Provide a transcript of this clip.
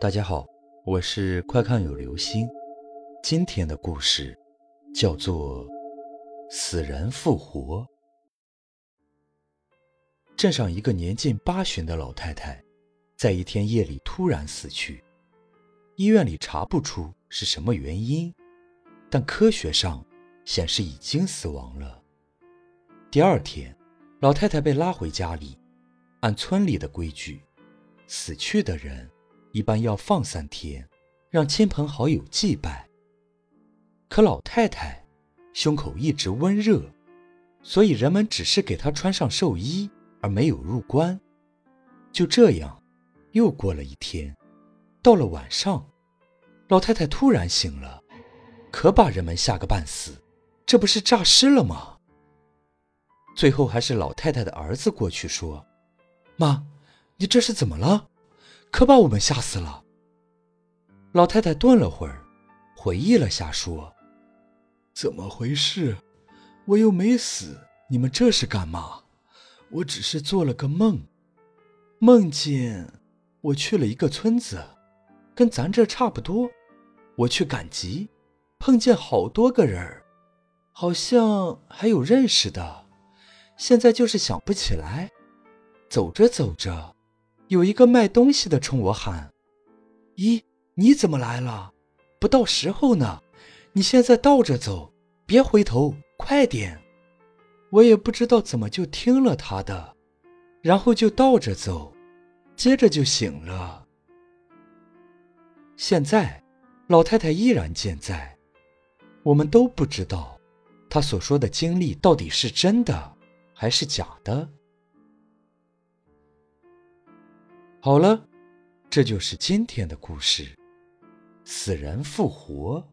大家好，我是快看有流星。今天的故事叫做《死人复活》。镇上一个年近八旬的老太太，在一天夜里突然死去，医院里查不出是什么原因，但科学上显示已经死亡了。第二天，老太太被拉回家里，按村里的规矩，死去的人。一般要放三天，让亲朋好友祭拜。可老太太胸口一直温热，所以人们只是给她穿上寿衣，而没有入棺。就这样，又过了一天，到了晚上，老太太突然醒了，可把人们吓个半死。这不是诈尸了吗？最后还是老太太的儿子过去说：“妈，你这是怎么了？”可把我们吓死了。老太太顿了会儿，回忆了下，说：“怎么回事？我又没死，你们这是干嘛？我只是做了个梦，梦见我去了一个村子，跟咱这差不多。我去赶集，碰见好多个人好像还有认识的，现在就是想不起来。走着走着。”有一个卖东西的冲我喊：“咦，你怎么来了？不到时候呢！你现在倒着走，别回头，快点！”我也不知道怎么就听了他的，然后就倒着走，接着就醒了。现在，老太太依然健在，我们都不知道，她所说的经历到底是真的还是假的。好了，这就是今天的故事，死人复活。